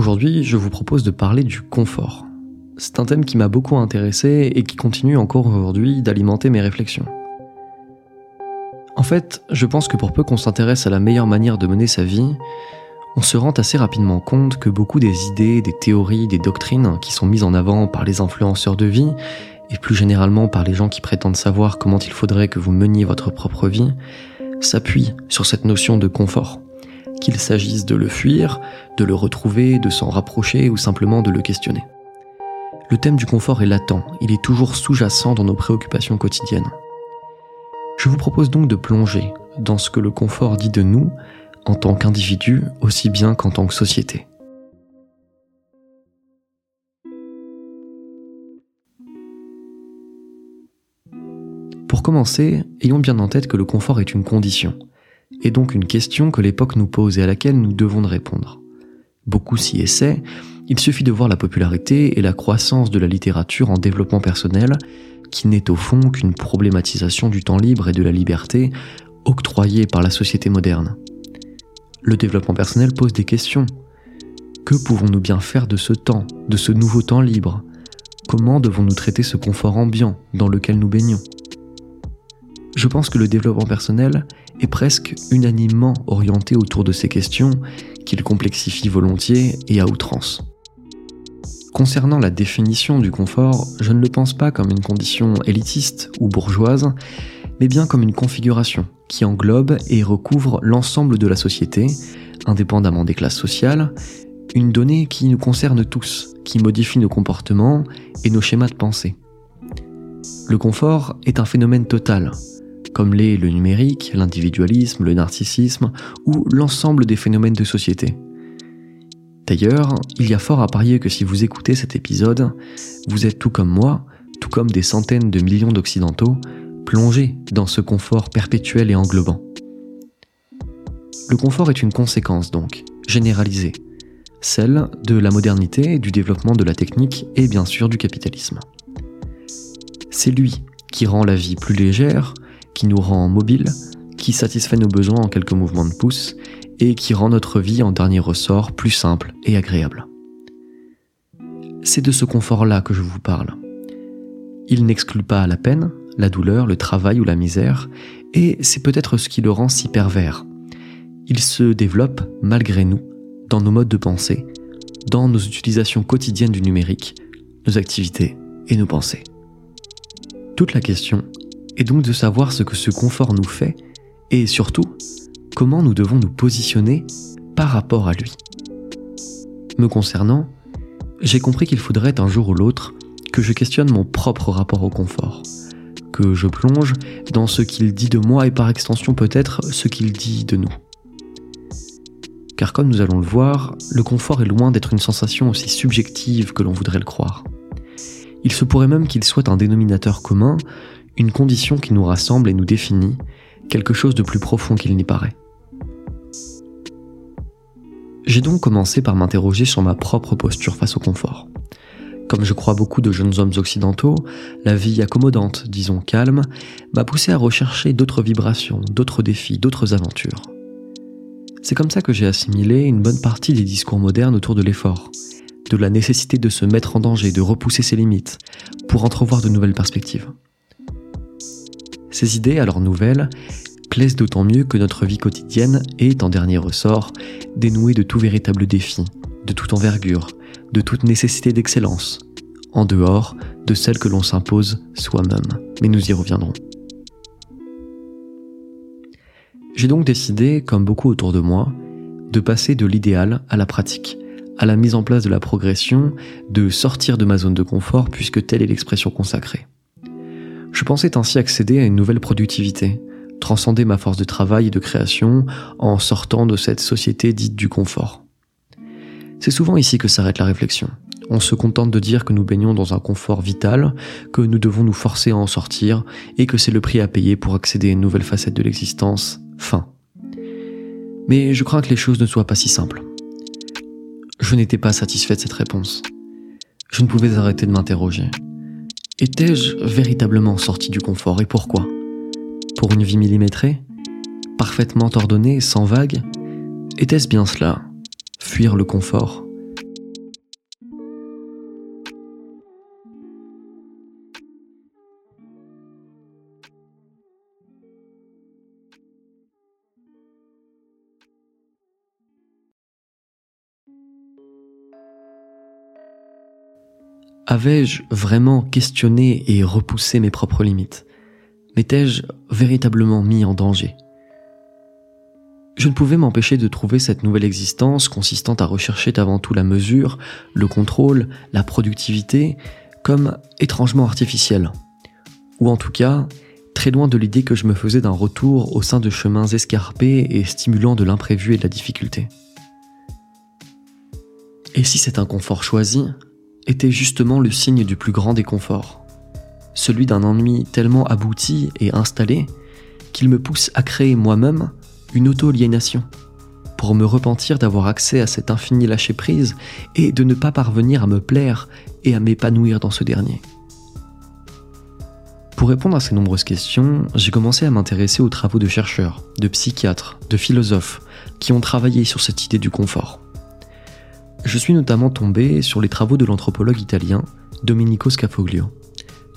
Aujourd'hui, je vous propose de parler du confort. C'est un thème qui m'a beaucoup intéressé et qui continue encore aujourd'hui d'alimenter mes réflexions. En fait, je pense que pour peu qu'on s'intéresse à la meilleure manière de mener sa vie, on se rend assez rapidement compte que beaucoup des idées, des théories, des doctrines qui sont mises en avant par les influenceurs de vie, et plus généralement par les gens qui prétendent savoir comment il faudrait que vous meniez votre propre vie, s'appuient sur cette notion de confort qu'il s'agisse de le fuir, de le retrouver, de s'en rapprocher ou simplement de le questionner. Le thème du confort est latent, il est toujours sous-jacent dans nos préoccupations quotidiennes. Je vous propose donc de plonger dans ce que le confort dit de nous en tant qu'individu aussi bien qu'en tant que société. Pour commencer, ayons bien en tête que le confort est une condition, est donc une question que l'époque nous pose et à laquelle nous devons répondre. Beaucoup s'y essaient, il suffit de voir la popularité et la croissance de la littérature en développement personnel, qui n'est au fond qu'une problématisation du temps libre et de la liberté octroyée par la société moderne. Le développement personnel pose des questions. Que pouvons-nous bien faire de ce temps, de ce nouveau temps libre? Comment devons-nous traiter ce confort ambiant dans lequel nous baignons? Je pense que le développement personnel est presque unanimement orienté autour de ces questions qu'il complexifie volontiers et à outrance. Concernant la définition du confort, je ne le pense pas comme une condition élitiste ou bourgeoise, mais bien comme une configuration qui englobe et recouvre l'ensemble de la société, indépendamment des classes sociales, une donnée qui nous concerne tous, qui modifie nos comportements et nos schémas de pensée. Le confort est un phénomène total, comme l'est le numérique, l'individualisme, le narcissisme ou l'ensemble des phénomènes de société. D'ailleurs, il y a fort à parier que si vous écoutez cet épisode, vous êtes tout comme moi, tout comme des centaines de millions d'Occidentaux, plongés dans ce confort perpétuel et englobant. Le confort est une conséquence donc, généralisée, celle de la modernité, du développement de la technique et bien sûr du capitalisme. C'est lui qui rend la vie plus légère, qui nous rend mobile, qui satisfait nos besoins en quelques mouvements de pouce et qui rend notre vie en dernier ressort plus simple et agréable. C'est de ce confort-là que je vous parle. Il n'exclut pas la peine, la douleur, le travail ou la misère, et c'est peut-être ce qui le rend si pervers. Il se développe, malgré nous, dans nos modes de pensée, dans nos utilisations quotidiennes du numérique, nos activités et nos pensées. Toute la question et donc de savoir ce que ce confort nous fait et surtout comment nous devons nous positionner par rapport à lui. Me concernant, j'ai compris qu'il faudrait un jour ou l'autre que je questionne mon propre rapport au confort, que je plonge dans ce qu'il dit de moi et par extension peut-être ce qu'il dit de nous. Car comme nous allons le voir, le confort est loin d'être une sensation aussi subjective que l'on voudrait le croire. Il se pourrait même qu'il soit un dénominateur commun, une condition qui nous rassemble et nous définit, quelque chose de plus profond qu'il n'y paraît. J'ai donc commencé par m'interroger sur ma propre posture face au confort. Comme je crois beaucoup de jeunes hommes occidentaux, la vie accommodante, disons calme, m'a poussé à rechercher d'autres vibrations, d'autres défis, d'autres aventures. C'est comme ça que j'ai assimilé une bonne partie des discours modernes autour de l'effort, de la nécessité de se mettre en danger, de repousser ses limites, pour entrevoir de nouvelles perspectives. Ces idées, alors nouvelles, plaisent d'autant mieux que notre vie quotidienne est, en dernier ressort, dénouée de tout véritable défi, de toute envergure, de toute nécessité d'excellence, en dehors de celle que l'on s'impose soi-même. Mais nous y reviendrons. J'ai donc décidé, comme beaucoup autour de moi, de passer de l'idéal à la pratique, à la mise en place de la progression, de sortir de ma zone de confort puisque telle est l'expression consacrée. Je pensais ainsi accéder à une nouvelle productivité, transcender ma force de travail et de création en sortant de cette société dite du confort. C'est souvent ici que s'arrête la réflexion. On se contente de dire que nous baignons dans un confort vital, que nous devons nous forcer à en sortir et que c'est le prix à payer pour accéder à une nouvelle facette de l'existence. Fin. Mais je crains que les choses ne soient pas si simples. Je n'étais pas satisfait de cette réponse. Je ne pouvais arrêter de m'interroger. Étais-je véritablement sorti du confort et pourquoi? Pour une vie millimétrée? Parfaitement ordonnée, sans vagues? Était-ce bien cela Fuir le confort? Avais-je vraiment questionné et repoussé mes propres limites? M'étais-je véritablement mis en danger? Je ne pouvais m'empêcher de trouver cette nouvelle existence consistant à rechercher avant tout la mesure, le contrôle, la productivité, comme étrangement artificielle. Ou en tout cas, très loin de l'idée que je me faisais d'un retour au sein de chemins escarpés et stimulant de l'imprévu et de la difficulté. Et si cet inconfort choisi était justement le signe du plus grand déconfort, celui d'un ennui tellement abouti et installé qu'il me pousse à créer moi-même une auto-aliénation, pour me repentir d'avoir accès à cet infini lâcher-prise et de ne pas parvenir à me plaire et à m'épanouir dans ce dernier. Pour répondre à ces nombreuses questions, j'ai commencé à m'intéresser aux travaux de chercheurs, de psychiatres, de philosophes qui ont travaillé sur cette idée du confort. Je suis notamment tombé sur les travaux de l'anthropologue italien Domenico Scafoglio,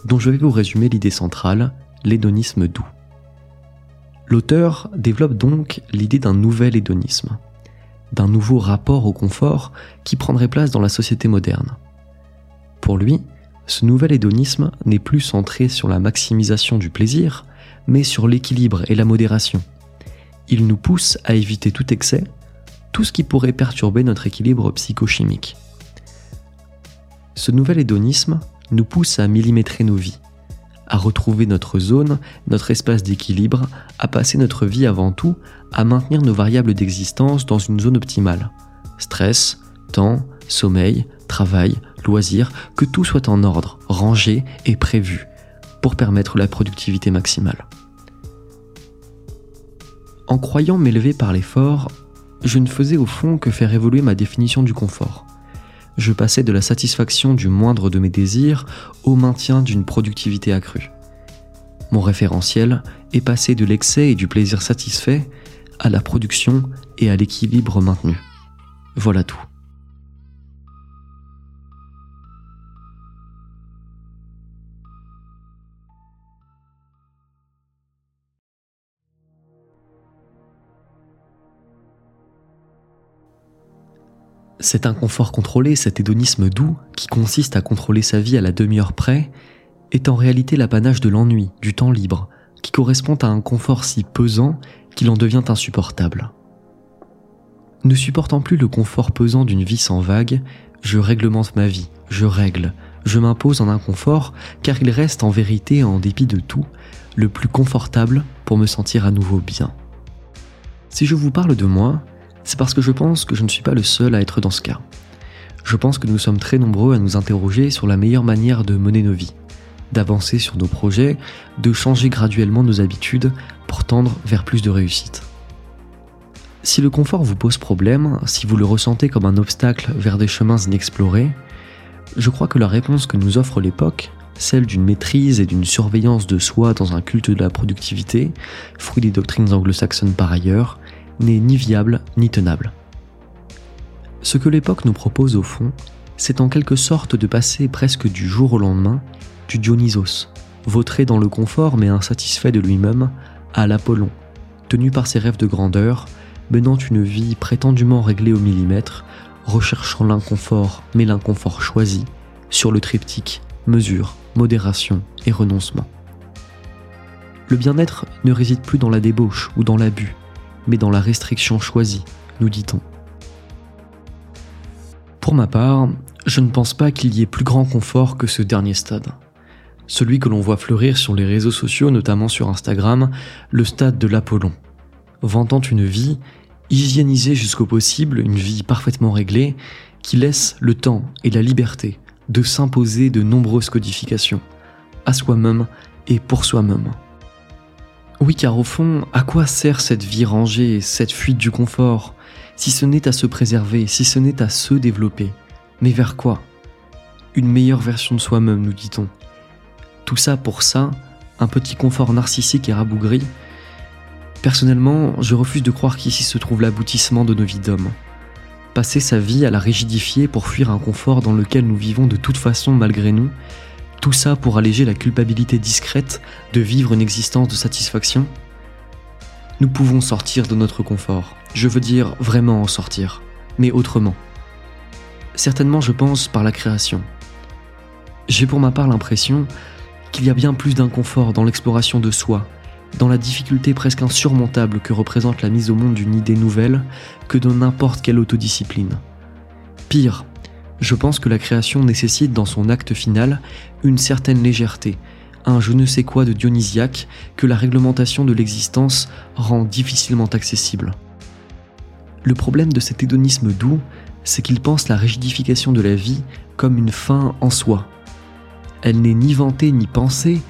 dont je vais vous résumer l'idée centrale, l'hédonisme doux. L'auteur développe donc l'idée d'un nouvel hédonisme, d'un nouveau rapport au confort qui prendrait place dans la société moderne. Pour lui, ce nouvel hédonisme n'est plus centré sur la maximisation du plaisir, mais sur l'équilibre et la modération. Il nous pousse à éviter tout excès, tout ce qui pourrait perturber notre équilibre psychochimique. Ce nouvel hédonisme nous pousse à millimétrer nos vies, à retrouver notre zone, notre espace d'équilibre, à passer notre vie avant tout à maintenir nos variables d'existence dans une zone optimale. Stress, temps, sommeil, travail, loisirs, que tout soit en ordre, rangé et prévu pour permettre la productivité maximale. En croyant m'élever par l'effort, je ne faisais au fond que faire évoluer ma définition du confort. Je passais de la satisfaction du moindre de mes désirs au maintien d'une productivité accrue. Mon référentiel est passé de l'excès et du plaisir satisfait à la production et à l'équilibre maintenu. Voilà tout. Cet inconfort contrôlé, cet hédonisme doux, qui consiste à contrôler sa vie à la demi-heure près, est en réalité l'apanage de l'ennui, du temps libre, qui correspond à un confort si pesant qu'il en devient insupportable. Ne supportant plus le confort pesant d'une vie sans vague, je réglemente ma vie, je règle, je m'impose en inconfort, car il reste en vérité, en dépit de tout, le plus confortable pour me sentir à nouveau bien. Si je vous parle de moi, c'est parce que je pense que je ne suis pas le seul à être dans ce cas. Je pense que nous sommes très nombreux à nous interroger sur la meilleure manière de mener nos vies, d'avancer sur nos projets, de changer graduellement nos habitudes pour tendre vers plus de réussite. Si le confort vous pose problème, si vous le ressentez comme un obstacle vers des chemins inexplorés, je crois que la réponse que nous offre l'époque, celle d'une maîtrise et d'une surveillance de soi dans un culte de la productivité, fruit des doctrines anglo-saxonnes par ailleurs, n'est ni viable ni tenable. Ce que l'époque nous propose au fond, c'est en quelque sorte de passer presque du jour au lendemain du Dionysos, vautré dans le confort mais insatisfait de lui-même, à l'Apollon, tenu par ses rêves de grandeur, menant une vie prétendument réglée au millimètre, recherchant l'inconfort mais l'inconfort choisi, sur le triptyque mesure, modération et renoncement. Le bien-être ne réside plus dans la débauche ou dans l'abus, mais dans la restriction choisie, nous dit-on. Pour ma part, je ne pense pas qu'il y ait plus grand confort que ce dernier stade. Celui que l'on voit fleurir sur les réseaux sociaux, notamment sur Instagram, le stade de l'Apollon, vantant une vie hygiénisée jusqu'au possible, une vie parfaitement réglée, qui laisse le temps et la liberté de s'imposer de nombreuses codifications, à soi-même et pour soi-même. Oui, car au fond, à quoi sert cette vie rangée, cette fuite du confort, si ce n'est à se préserver, si ce n'est à se développer? Mais vers quoi? Une meilleure version de soi-même, nous dit-on. Tout ça pour ça, un petit confort narcissique et rabougri Personnellement, je refuse de croire qu'ici se trouve l'aboutissement de nos vies d'hommes. Passer sa vie à la rigidifier pour fuir un confort dans lequel nous vivons de toute façon malgré nous, tout ça pour alléger la culpabilité discrète de vivre une existence de satisfaction Nous pouvons sortir de notre confort. Je veux dire vraiment en sortir, mais autrement. Certainement, je pense, par la création. J'ai pour ma part l'impression qu'il y a bien plus d'inconfort dans l'exploration de soi, dans la difficulté presque insurmontable que représente la mise au monde d'une idée nouvelle, que dans n'importe quelle autodiscipline. Pire, je pense que la création nécessite dans son acte final une certaine légèreté, un je ne sais quoi de dionysiaque que la réglementation de l'existence rend difficilement accessible. Le problème de cet hédonisme doux, c'est qu'il pense la rigidification de la vie comme une fin en soi. Elle n'est ni vantée ni pensée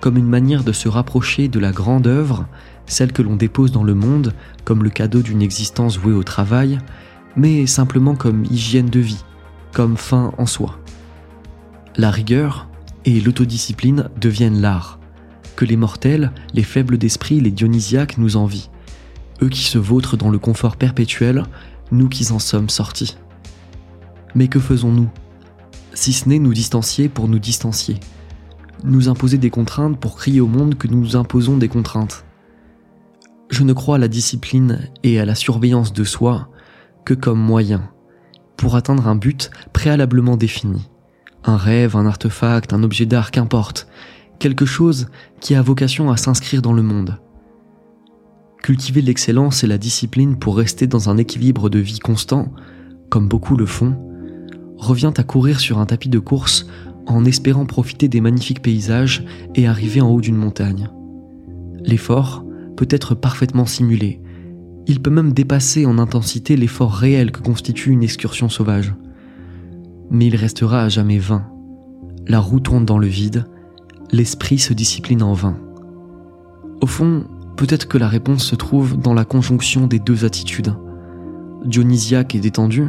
comme une manière de se rapprocher de la grande œuvre, celle que l'on dépose dans le monde comme le cadeau d'une existence vouée au travail, mais simplement comme hygiène de vie, comme fin en soi. La rigueur et l'autodiscipline deviennent l'art, que les mortels, les faibles d'esprit, les dionysiaques nous envient, eux qui se vautrent dans le confort perpétuel, nous qui en sommes sortis. Mais que faisons-nous? Si ce n'est nous distancier pour nous distancier, nous imposer des contraintes pour crier au monde que nous imposons des contraintes. Je ne crois à la discipline et à la surveillance de soi que comme moyen pour atteindre un but préalablement défini. Un rêve, un artefact, un objet d'art, qu'importe. Quelque chose qui a vocation à s'inscrire dans le monde. Cultiver l'excellence et la discipline pour rester dans un équilibre de vie constant, comme beaucoup le font, revient à courir sur un tapis de course en espérant profiter des magnifiques paysages et arriver en haut d'une montagne. L'effort peut être parfaitement simulé, il peut même dépasser en intensité l'effort réel que constitue une excursion sauvage. Mais il restera à jamais vain. La roue tourne dans le vide, l'esprit se discipline en vain. Au fond, peut-être que la réponse se trouve dans la conjonction des deux attitudes. Dionysiaque est détendu,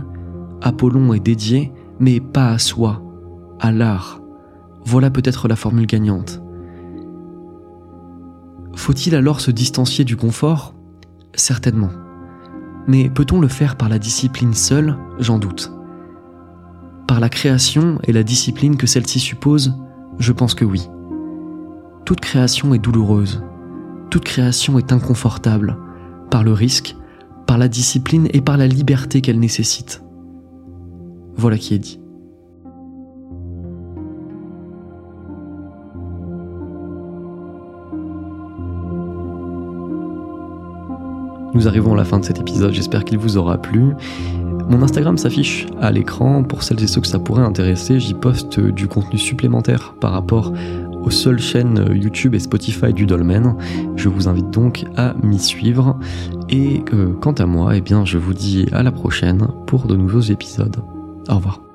Apollon est dédié, mais pas à soi, à l'art. Voilà peut-être la formule gagnante. Faut-il alors se distancier du confort? Certainement. Mais peut-on le faire par la discipline seule? J'en doute. Par la création et la discipline que celle-ci suppose? Je pense que oui. Toute création est douloureuse. Toute création est inconfortable, par le risque, par la discipline et par la liberté qu'elle nécessite. Voilà qui est dit. Nous arrivons à la fin de cet épisode, j'espère qu'il vous aura plu. Mon Instagram s'affiche à l'écran pour celles et ceux que ça pourrait intéresser. J'y poste du contenu supplémentaire par rapport aux seules chaînes YouTube et Spotify du Dolmen. Je vous invite donc à m'y suivre. Et euh, quant à moi, eh bien, je vous dis à la prochaine pour de nouveaux épisodes. Au revoir.